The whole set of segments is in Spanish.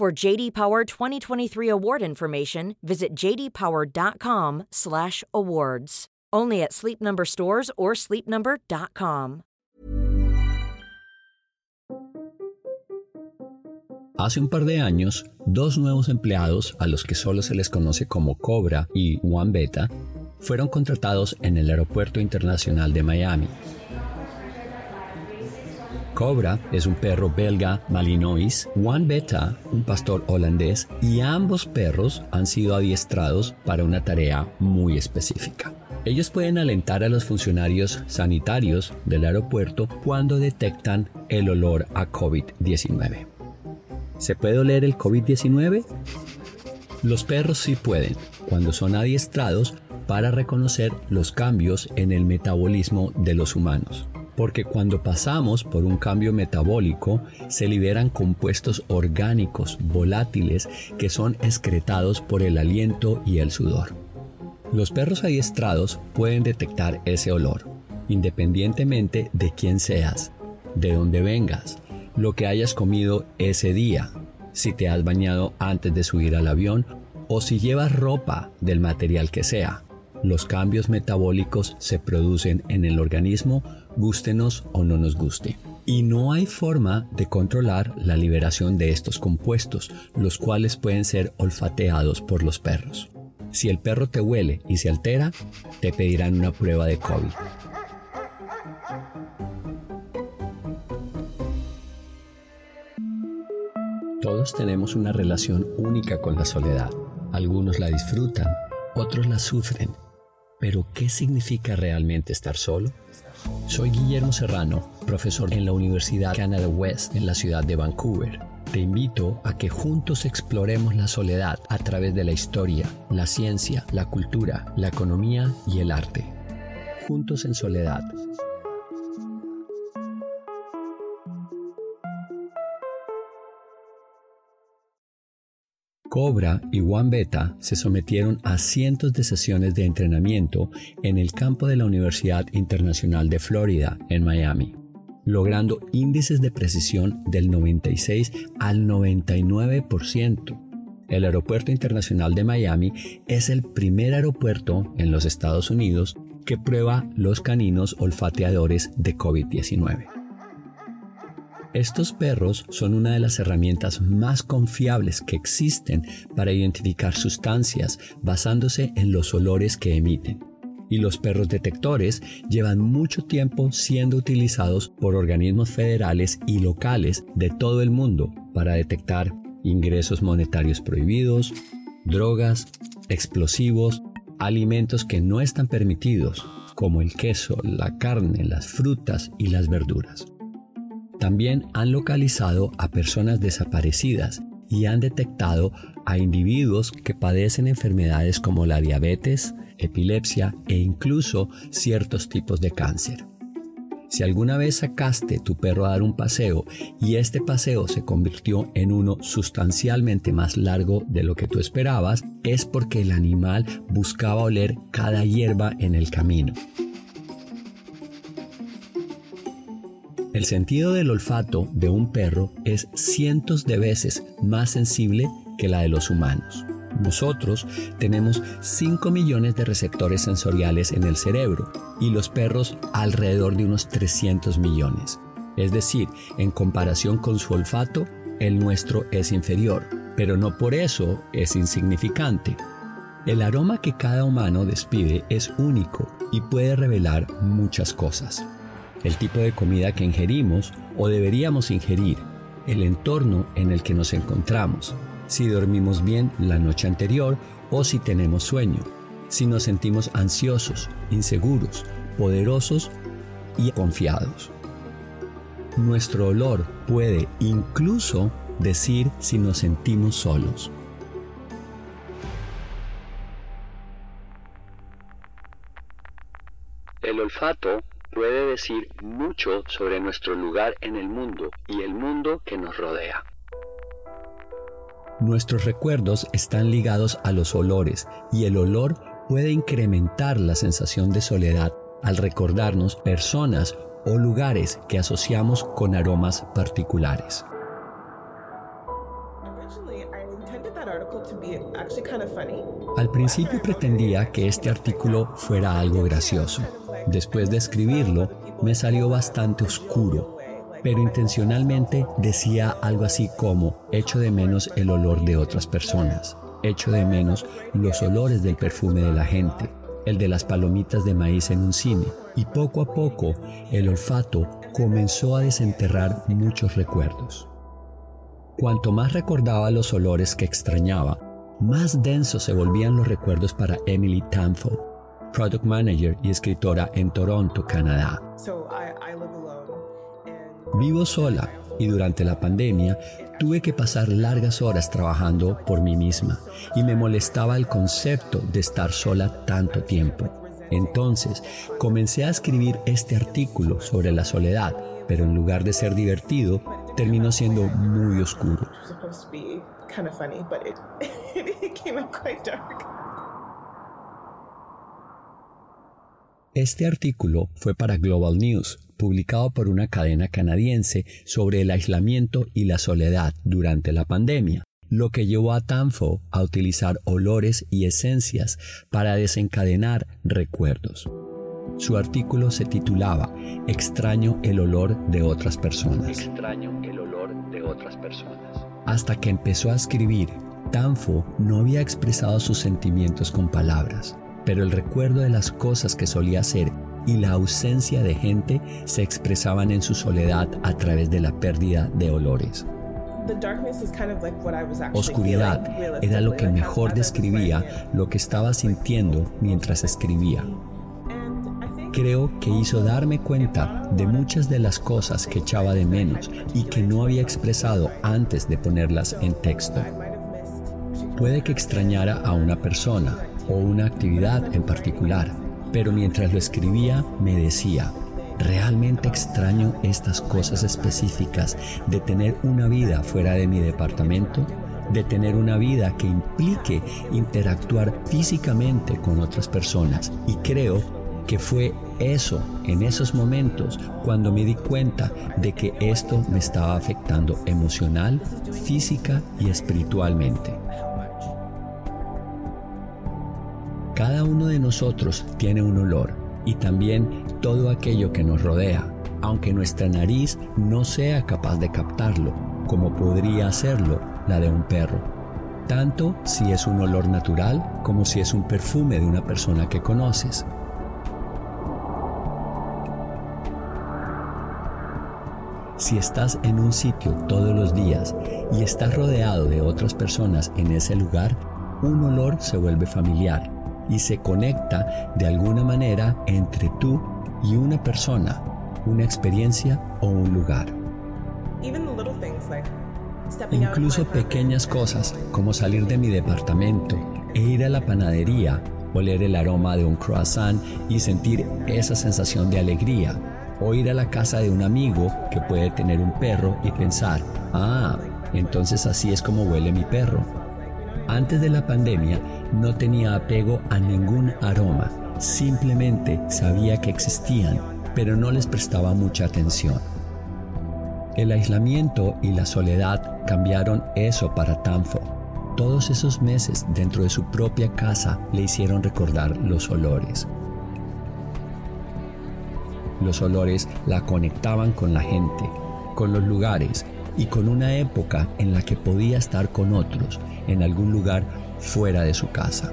For JD Power 2023 award information, visit jdpower.com/awards. Only at Sleep Number stores or sleepnumber.com. Hace un par de años, dos nuevos empleados, a los que solo se les conoce como Cobra y One Beta, fueron contratados en el Aeropuerto Internacional de Miami. Cobra es un perro belga Malinois, One Beta, un pastor holandés, y ambos perros han sido adiestrados para una tarea muy específica. Ellos pueden alentar a los funcionarios sanitarios del aeropuerto cuando detectan el olor a COVID-19. ¿Se puede oler el COVID-19? Los perros sí pueden, cuando son adiestrados para reconocer los cambios en el metabolismo de los humanos porque cuando pasamos por un cambio metabólico se liberan compuestos orgánicos volátiles que son excretados por el aliento y el sudor. Los perros adiestrados pueden detectar ese olor, independientemente de quién seas, de dónde vengas, lo que hayas comido ese día, si te has bañado antes de subir al avión o si llevas ropa del material que sea. Los cambios metabólicos se producen en el organismo gústenos o no nos guste. Y no hay forma de controlar la liberación de estos compuestos, los cuales pueden ser olfateados por los perros. Si el perro te huele y se altera, te pedirán una prueba de COVID. Todos tenemos una relación única con la soledad. Algunos la disfrutan, otros la sufren. Pero ¿qué significa realmente estar solo? Soy Guillermo Serrano, profesor en la Universidad Canada West en la ciudad de Vancouver. Te invito a que juntos exploremos la soledad a través de la historia, la ciencia, la cultura, la economía y el arte. Juntos en soledad. Cobra y One Beta se sometieron a cientos de sesiones de entrenamiento en el campo de la Universidad Internacional de Florida, en Miami, logrando índices de precisión del 96 al 99%. El Aeropuerto Internacional de Miami es el primer aeropuerto en los Estados Unidos que prueba los caninos olfateadores de COVID-19. Estos perros son una de las herramientas más confiables que existen para identificar sustancias basándose en los olores que emiten. Y los perros detectores llevan mucho tiempo siendo utilizados por organismos federales y locales de todo el mundo para detectar ingresos monetarios prohibidos, drogas, explosivos, alimentos que no están permitidos, como el queso, la carne, las frutas y las verduras. También han localizado a personas desaparecidas y han detectado a individuos que padecen enfermedades como la diabetes, epilepsia e incluso ciertos tipos de cáncer. Si alguna vez sacaste tu perro a dar un paseo y este paseo se convirtió en uno sustancialmente más largo de lo que tú esperabas, es porque el animal buscaba oler cada hierba en el camino. El sentido del olfato de un perro es cientos de veces más sensible que la de los humanos. Nosotros tenemos 5 millones de receptores sensoriales en el cerebro y los perros alrededor de unos 300 millones. Es decir, en comparación con su olfato, el nuestro es inferior, pero no por eso es insignificante. El aroma que cada humano despide es único y puede revelar muchas cosas el tipo de comida que ingerimos o deberíamos ingerir, el entorno en el que nos encontramos, si dormimos bien la noche anterior o si tenemos sueño, si nos sentimos ansiosos, inseguros, poderosos y confiados. Nuestro olor puede incluso decir si nos sentimos solos. El olfato puede decir mucho sobre nuestro lugar en el mundo y el mundo que nos rodea. Nuestros recuerdos están ligados a los olores y el olor puede incrementar la sensación de soledad al recordarnos personas o lugares que asociamos con aromas particulares. Al principio pretendía que este artículo fuera algo gracioso. Después de escribirlo, me salió bastante oscuro, pero intencionalmente decía algo así como, echo de menos el olor de otras personas, echo de menos los olores del perfume de la gente, el de las palomitas de maíz en un cine, y poco a poco el olfato comenzó a desenterrar muchos recuerdos. Cuanto más recordaba los olores que extrañaba, más densos se volvían los recuerdos para Emily Tamfo, Product Manager y escritora en Toronto, Canadá. Vivo sola y durante la pandemia tuve que pasar largas horas trabajando por mí misma y me molestaba el concepto de estar sola tanto tiempo. Entonces comencé a escribir este artículo sobre la soledad, pero en lugar de ser divertido, terminó siendo muy oscuro. Este artículo fue para Global News, publicado por una cadena canadiense sobre el aislamiento y la soledad durante la pandemia, lo que llevó a Tanfo a utilizar olores y esencias para desencadenar recuerdos. Su artículo se titulaba Extraño el olor de otras personas. Extraño el olor de otras personas. Hasta que empezó a escribir, Tanfo no había expresado sus sentimientos con palabras pero el recuerdo de las cosas que solía hacer y la ausencia de gente se expresaban en su soledad a través de la pérdida de olores. Oscuridad era lo que mejor describía lo que estaba sintiendo mientras escribía. Creo que hizo darme cuenta de muchas de las cosas que echaba de menos y que no había expresado antes de ponerlas en texto. Puede que extrañara a una persona, o una actividad en particular, pero mientras lo escribía me decía, realmente extraño estas cosas específicas de tener una vida fuera de mi departamento, de tener una vida que implique interactuar físicamente con otras personas. Y creo que fue eso, en esos momentos, cuando me di cuenta de que esto me estaba afectando emocional, física y espiritualmente. Cada uno de nosotros tiene un olor y también todo aquello que nos rodea, aunque nuestra nariz no sea capaz de captarlo, como podría hacerlo la de un perro. Tanto si es un olor natural como si es un perfume de una persona que conoces. Si estás en un sitio todos los días y estás rodeado de otras personas en ese lugar, un olor se vuelve familiar y se conecta de alguna manera entre tú y una persona, una experiencia o un lugar. Incluso pequeñas cosas como salir de mi departamento e ir a la panadería, oler el aroma de un croissant y sentir esa sensación de alegría, o ir a la casa de un amigo que puede tener un perro y pensar, ah, entonces así es como huele mi perro. Antes de la pandemia no tenía apego a ningún aroma, simplemente sabía que existían, pero no les prestaba mucha atención. El aislamiento y la soledad cambiaron eso para Tanfo. Todos esos meses dentro de su propia casa le hicieron recordar los olores. Los olores la conectaban con la gente, con los lugares y con una época en la que podía estar con otros en algún lugar fuera de su casa.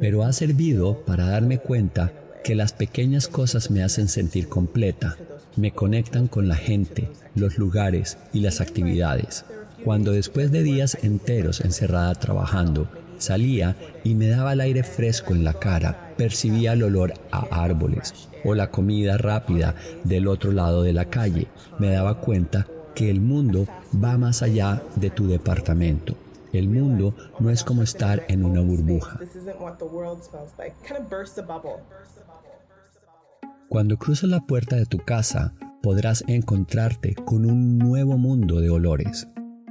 Pero ha servido para darme cuenta que las pequeñas cosas me hacen sentir completa, me conectan con la gente, los lugares y las actividades. Cuando después de días enteros encerrada trabajando, salía y me daba el aire fresco en la cara, percibía el olor a árboles o la comida rápida del otro lado de la calle, me daba cuenta que el mundo va más allá de tu departamento. El mundo no es como estar en una burbuja. Cuando cruzas la puerta de tu casa, podrás encontrarte con un nuevo mundo de olores.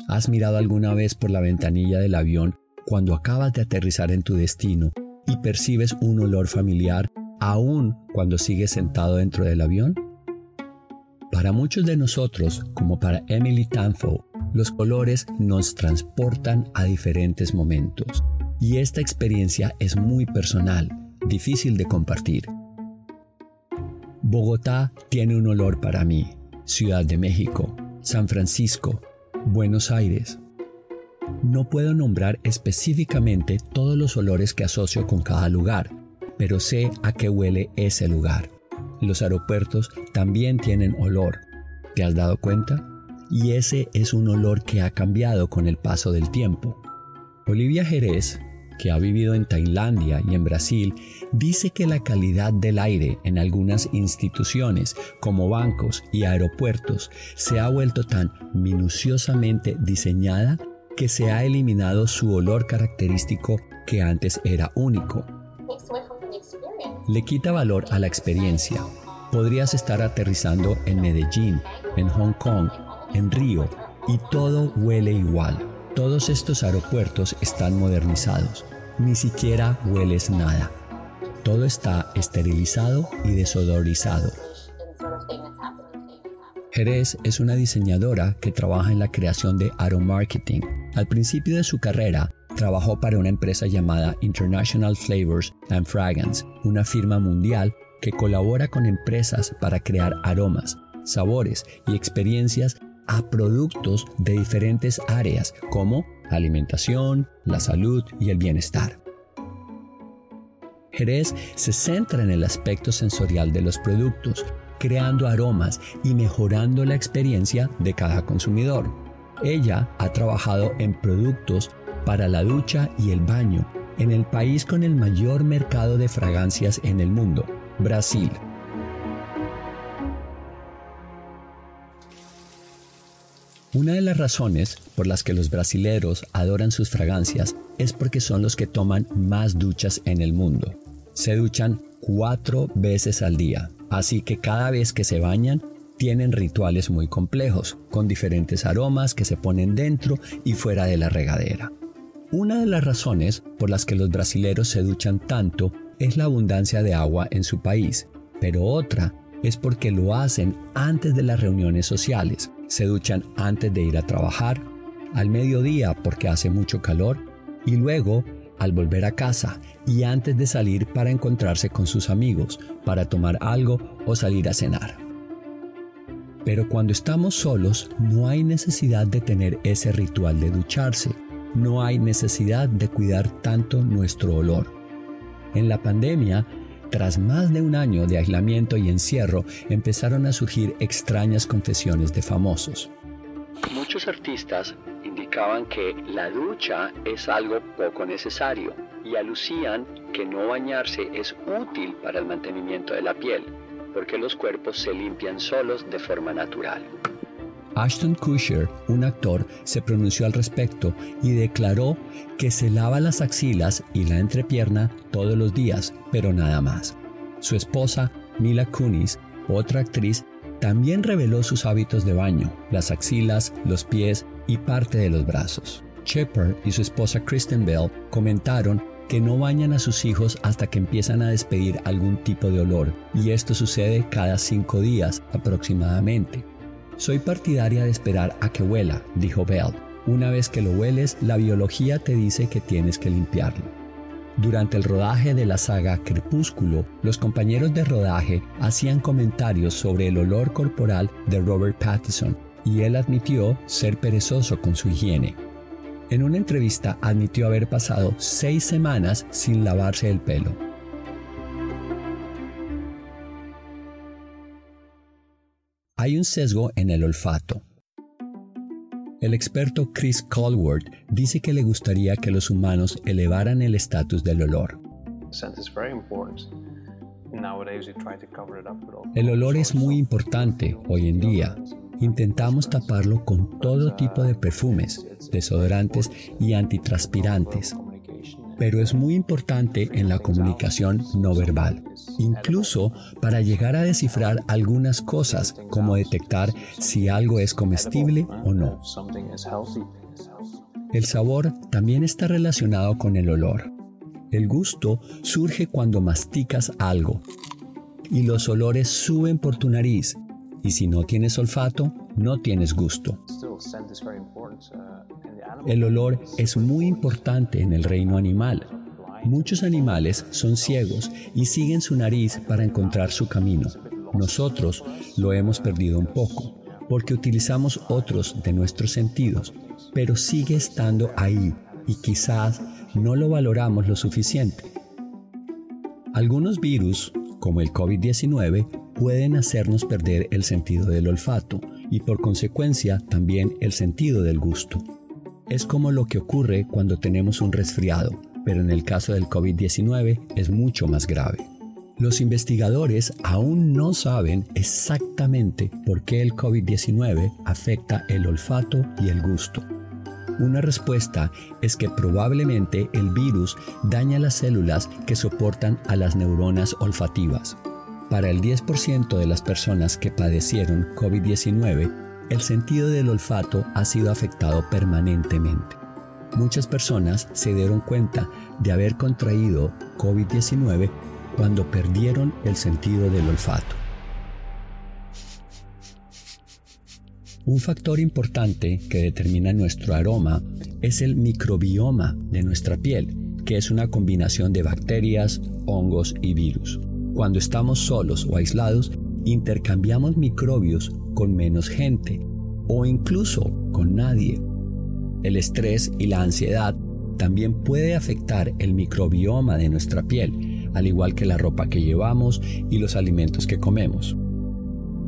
¿Has mirado alguna vez por la ventanilla del avión cuando acabas de aterrizar en tu destino y percibes un olor familiar aún cuando sigues sentado dentro del avión? Para muchos de nosotros, como para Emily Tanfo, los colores nos transportan a diferentes momentos. Y esta experiencia es muy personal, difícil de compartir. Bogotá tiene un olor para mí, Ciudad de México, San Francisco, Buenos Aires. No puedo nombrar específicamente todos los olores que asocio con cada lugar, pero sé a qué huele ese lugar. Los aeropuertos también tienen olor. ¿Te has dado cuenta? Y ese es un olor que ha cambiado con el paso del tiempo. Olivia Jerez que ha vivido en Tailandia y en Brasil, dice que la calidad del aire en algunas instituciones como bancos y aeropuertos se ha vuelto tan minuciosamente diseñada que se ha eliminado su olor característico que antes era único. Le quita valor a la experiencia. Podrías estar aterrizando en Medellín, en Hong Kong, en Río, y todo huele igual. Todos estos aeropuertos están modernizados. Ni siquiera hueles nada. Todo está esterilizado y desodorizado. Jerez es una diseñadora que trabaja en la creación de aromarketing. Al principio de su carrera, trabajó para una empresa llamada International Flavors and Fragrance, una firma mundial que colabora con empresas para crear aromas, sabores y experiencias a productos de diferentes áreas como alimentación, la salud y el bienestar. Jerez se centra en el aspecto sensorial de los productos, creando aromas y mejorando la experiencia de cada consumidor. Ella ha trabajado en productos para la ducha y el baño en el país con el mayor mercado de fragancias en el mundo, Brasil. Una de las razones por las que los brasileros adoran sus fragancias es porque son los que toman más duchas en el mundo. Se duchan cuatro veces al día, así que cada vez que se bañan tienen rituales muy complejos, con diferentes aromas que se ponen dentro y fuera de la regadera. Una de las razones por las que los brasileros se duchan tanto es la abundancia de agua en su país, pero otra es porque lo hacen antes de las reuniones sociales, se duchan antes de ir a trabajar, al mediodía porque hace mucho calor y luego al volver a casa y antes de salir para encontrarse con sus amigos, para tomar algo o salir a cenar. Pero cuando estamos solos no hay necesidad de tener ese ritual de ducharse, no hay necesidad de cuidar tanto nuestro olor. En la pandemia tras más de un año de aislamiento y encierro, empezaron a surgir extrañas confesiones de famosos. Muchos artistas indicaban que la ducha es algo poco necesario y alucían que no bañarse es útil para el mantenimiento de la piel, porque los cuerpos se limpian solos de forma natural. Ashton Kutcher, un actor, se pronunció al respecto y declaró que se lava las axilas y la entrepierna todos los días, pero nada más. Su esposa, Mila Kunis, otra actriz, también reveló sus hábitos de baño, las axilas, los pies y parte de los brazos. Shepard y su esposa Kristen Bell comentaron que no bañan a sus hijos hasta que empiezan a despedir algún tipo de olor, y esto sucede cada cinco días aproximadamente. Soy partidaria de esperar a que huela, dijo Bell. Una vez que lo hueles, la biología te dice que tienes que limpiarlo. Durante el rodaje de la saga Crepúsculo, los compañeros de rodaje hacían comentarios sobre el olor corporal de Robert Pattinson y él admitió ser perezoso con su higiene. En una entrevista admitió haber pasado seis semanas sin lavarse el pelo. Hay un sesgo en el olfato. El experto Chris Colworth dice que le gustaría que los humanos elevaran el estatus del olor. El olor es muy importante hoy en día. Intentamos taparlo con todo tipo de perfumes, desodorantes y antitranspirantes. Pero es muy importante en la comunicación no verbal, incluso para llegar a descifrar algunas cosas, como detectar si algo es comestible o no. El sabor también está relacionado con el olor. El gusto surge cuando masticas algo y los olores suben por tu nariz y si no tienes olfato, no tienes gusto. El olor es muy importante en el reino animal. Muchos animales son ciegos y siguen su nariz para encontrar su camino. Nosotros lo hemos perdido un poco porque utilizamos otros de nuestros sentidos, pero sigue estando ahí y quizás no lo valoramos lo suficiente. Algunos virus, como el COVID-19, pueden hacernos perder el sentido del olfato y por consecuencia también el sentido del gusto. Es como lo que ocurre cuando tenemos un resfriado, pero en el caso del COVID-19 es mucho más grave. Los investigadores aún no saben exactamente por qué el COVID-19 afecta el olfato y el gusto. Una respuesta es que probablemente el virus daña las células que soportan a las neuronas olfativas. Para el 10% de las personas que padecieron COVID-19, el sentido del olfato ha sido afectado permanentemente. Muchas personas se dieron cuenta de haber contraído COVID-19 cuando perdieron el sentido del olfato. Un factor importante que determina nuestro aroma es el microbioma de nuestra piel, que es una combinación de bacterias, hongos y virus. Cuando estamos solos o aislados, intercambiamos microbios con menos gente o incluso con nadie. El estrés y la ansiedad también puede afectar el microbioma de nuestra piel, al igual que la ropa que llevamos y los alimentos que comemos.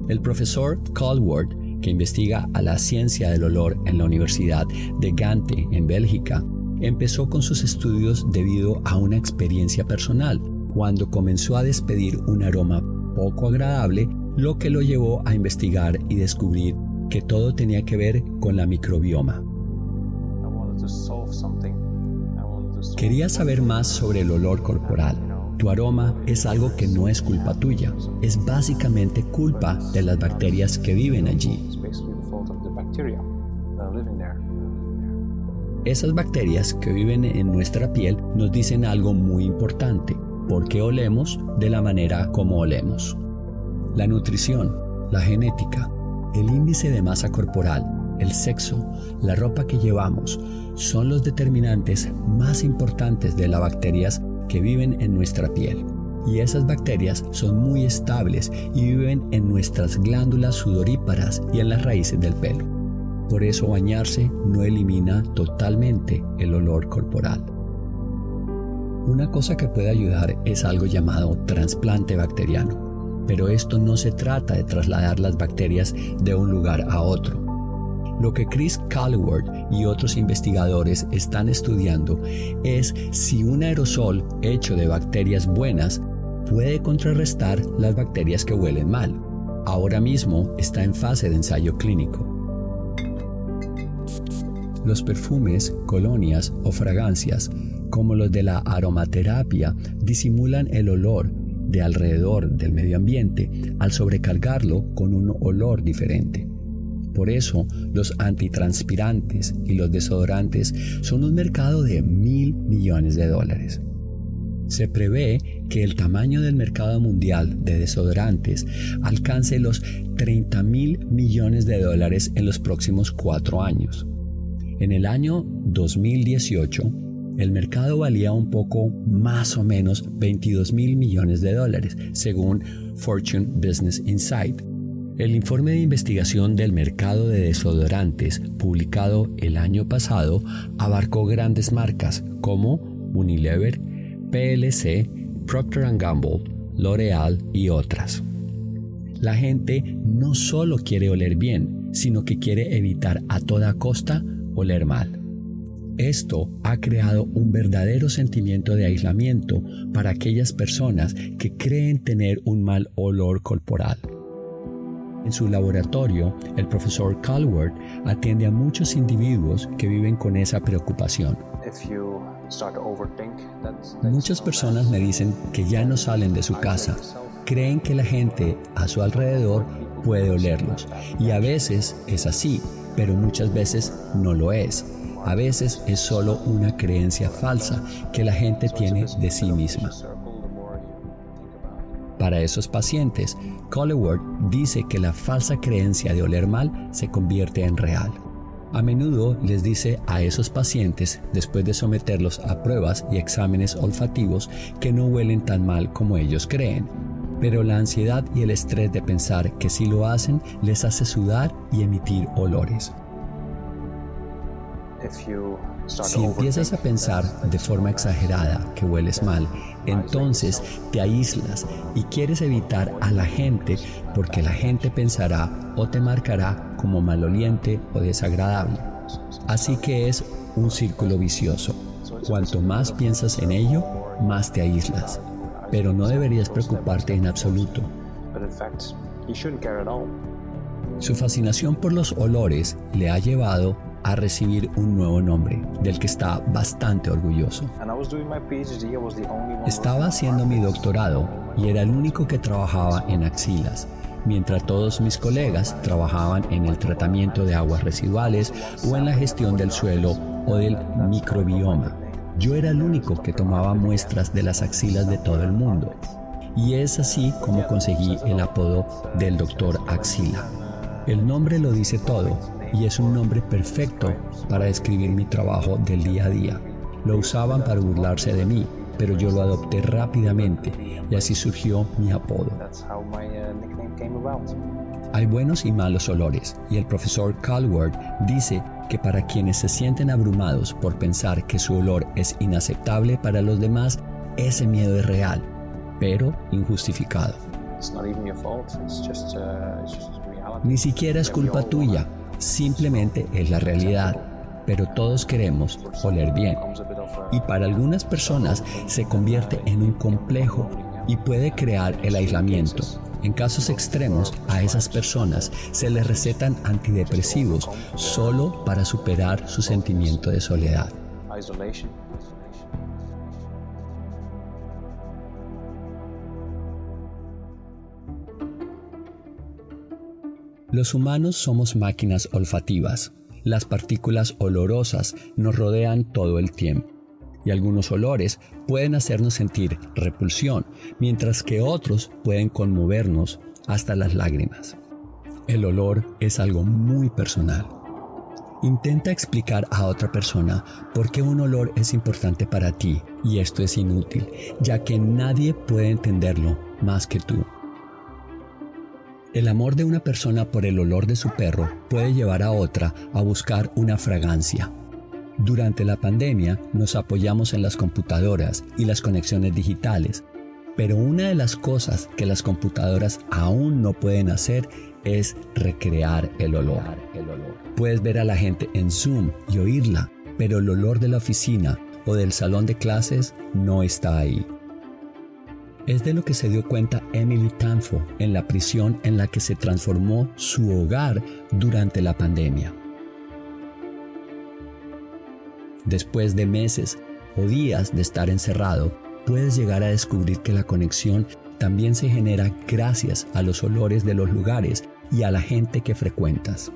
El profesor Calward que investiga a la ciencia del olor en la Universidad de Gante, en Bélgica, empezó con sus estudios debido a una experiencia personal, cuando comenzó a despedir un aroma poco agradable, lo que lo llevó a investigar y descubrir que todo tenía que ver con la microbioma. Quería saber más sobre el olor corporal tu aroma es algo que no es culpa tuya, es básicamente culpa de las bacterias que viven allí. Esas bacterias que viven en nuestra piel nos dicen algo muy importante, por qué olemos de la manera como olemos. La nutrición, la genética, el índice de masa corporal, el sexo, la ropa que llevamos, son los determinantes más importantes de las bacterias que viven en nuestra piel. Y esas bacterias son muy estables y viven en nuestras glándulas sudoríparas y en las raíces del pelo. Por eso bañarse no elimina totalmente el olor corporal. Una cosa que puede ayudar es algo llamado trasplante bacteriano, pero esto no se trata de trasladar las bacterias de un lugar a otro lo que Chris Calworth y otros investigadores están estudiando es si un aerosol hecho de bacterias buenas puede contrarrestar las bacterias que huelen mal. Ahora mismo está en fase de ensayo clínico. Los perfumes, colonias o fragancias, como los de la aromaterapia, disimulan el olor de alrededor del medio ambiente al sobrecargarlo con un olor diferente. Por eso, los antitranspirantes y los desodorantes son un mercado de mil millones de dólares. Se prevé que el tamaño del mercado mundial de desodorantes alcance los 30 mil millones de dólares en los próximos cuatro años. En el año 2018, el mercado valía un poco más o menos 22 mil millones de dólares, según Fortune Business Insight. El informe de investigación del mercado de desodorantes publicado el año pasado abarcó grandes marcas como Unilever, PLC, Procter Gamble, L'Oreal y otras. La gente no solo quiere oler bien, sino que quiere evitar a toda costa oler mal. Esto ha creado un verdadero sentimiento de aislamiento para aquellas personas que creen tener un mal olor corporal. En su laboratorio, el profesor Calward atiende a muchos individuos que viven con esa preocupación. Muchas personas me dicen que ya no salen de su casa, creen que la gente a su alrededor puede olerlos y a veces es así, pero muchas veces no lo es. A veces es solo una creencia falsa que la gente tiene de sí misma. Para esos pacientes, Collingwood dice que la falsa creencia de oler mal se convierte en real. A menudo les dice a esos pacientes, después de someterlos a pruebas y exámenes olfativos, que no huelen tan mal como ellos creen. Pero la ansiedad y el estrés de pensar que si lo hacen les hace sudar y emitir olores. Si empiezas a pensar de forma exagerada que hueles mal, entonces te aíslas y quieres evitar a la gente porque la gente pensará o te marcará como maloliente o desagradable. Así que es un círculo vicioso. Cuanto más piensas en ello, más te aíslas. Pero no deberías preocuparte en absoluto. Su fascinación por los olores le ha llevado a recibir un nuevo nombre, del que está bastante orgulloso. Estaba haciendo mi doctorado y era el único que trabajaba en axilas, mientras todos mis colegas trabajaban en el tratamiento de aguas residuales o en la gestión del suelo o del microbioma. Yo era el único que tomaba muestras de las axilas de todo el mundo. Y es así como conseguí el apodo del doctor Axila. El nombre lo dice todo, y es un nombre perfecto para describir mi trabajo del día a día. Lo usaban para burlarse de mí, pero yo lo adopté rápidamente y así surgió mi apodo. Hay buenos y malos olores y el profesor Calward dice que para quienes se sienten abrumados por pensar que su olor es inaceptable para los demás, ese miedo es real, pero injustificado. Ni siquiera es culpa tuya, simplemente es la realidad, pero todos queremos oler bien. Y para algunas personas se convierte en un complejo y puede crear el aislamiento. En casos extremos, a esas personas se les recetan antidepresivos solo para superar su sentimiento de soledad. Los humanos somos máquinas olfativas. Las partículas olorosas nos rodean todo el tiempo. Y algunos olores pueden hacernos sentir repulsión, mientras que otros pueden conmovernos hasta las lágrimas. El olor es algo muy personal. Intenta explicar a otra persona por qué un olor es importante para ti y esto es inútil, ya que nadie puede entenderlo más que tú. El amor de una persona por el olor de su perro puede llevar a otra a buscar una fragancia. Durante la pandemia nos apoyamos en las computadoras y las conexiones digitales, pero una de las cosas que las computadoras aún no pueden hacer es recrear el olor. Puedes ver a la gente en Zoom y oírla, pero el olor de la oficina o del salón de clases no está ahí. Es de lo que se dio cuenta Emily Tanfo en la prisión en la que se transformó su hogar durante la pandemia. Después de meses o días de estar encerrado, puedes llegar a descubrir que la conexión también se genera gracias a los olores de los lugares y a la gente que frecuentas.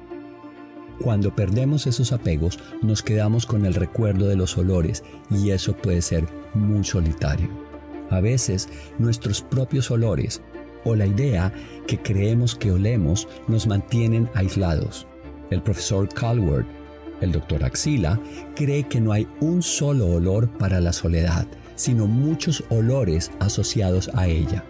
Cuando perdemos esos apegos, nos quedamos con el recuerdo de los olores y eso puede ser muy solitario. A veces nuestros propios olores o la idea que creemos que olemos nos mantienen aislados. El profesor Calward, el doctor Axila, cree que no hay un solo olor para la soledad, sino muchos olores asociados a ella.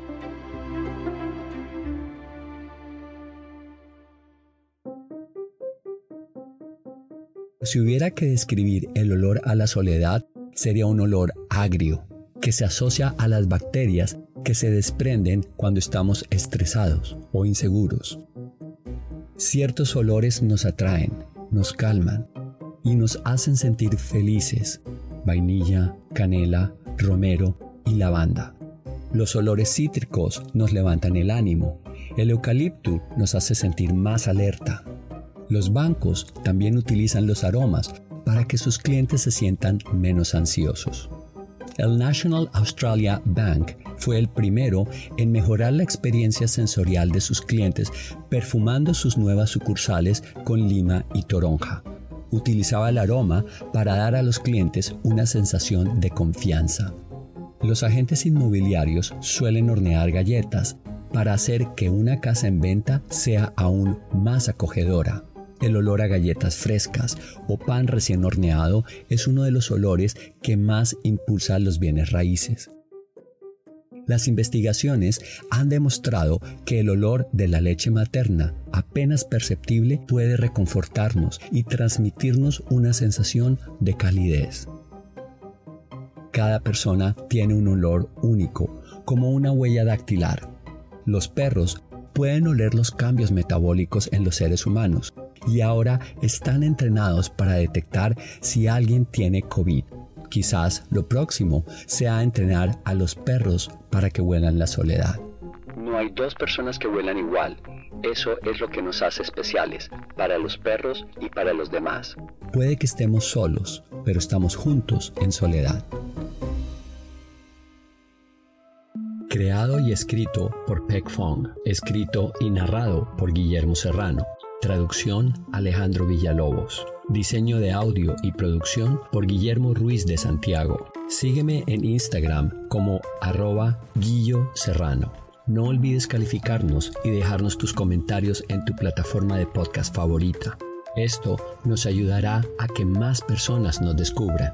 Si hubiera que describir el olor a la soledad, sería un olor agrio, que se asocia a las bacterias que se desprenden cuando estamos estresados o inseguros. Ciertos olores nos atraen, nos calman y nos hacen sentir felices. Vainilla, canela, romero y lavanda. Los olores cítricos nos levantan el ánimo. El eucalipto nos hace sentir más alerta. Los bancos también utilizan los aromas para que sus clientes se sientan menos ansiosos. El National Australia Bank fue el primero en mejorar la experiencia sensorial de sus clientes perfumando sus nuevas sucursales con lima y toronja. Utilizaba el aroma para dar a los clientes una sensación de confianza. Los agentes inmobiliarios suelen hornear galletas para hacer que una casa en venta sea aún más acogedora. El olor a galletas frescas o pan recién horneado es uno de los olores que más impulsa los bienes raíces. Las investigaciones han demostrado que el olor de la leche materna, apenas perceptible, puede reconfortarnos y transmitirnos una sensación de calidez. Cada persona tiene un olor único, como una huella dactilar. Los perros pueden oler los cambios metabólicos en los seres humanos y ahora están entrenados para detectar si alguien tiene COVID. Quizás lo próximo sea entrenar a los perros para que huelan la soledad. No hay dos personas que huelan igual. Eso es lo que nos hace especiales, para los perros y para los demás. Puede que estemos solos, pero estamos juntos en soledad. Creado y escrito por Peck Fong, escrito y narrado por Guillermo Serrano. Traducción Alejandro Villalobos. Diseño de audio y producción por Guillermo Ruiz de Santiago. Sígueme en Instagram como arroba Guillo Serrano. No olvides calificarnos y dejarnos tus comentarios en tu plataforma de podcast favorita. Esto nos ayudará a que más personas nos descubran.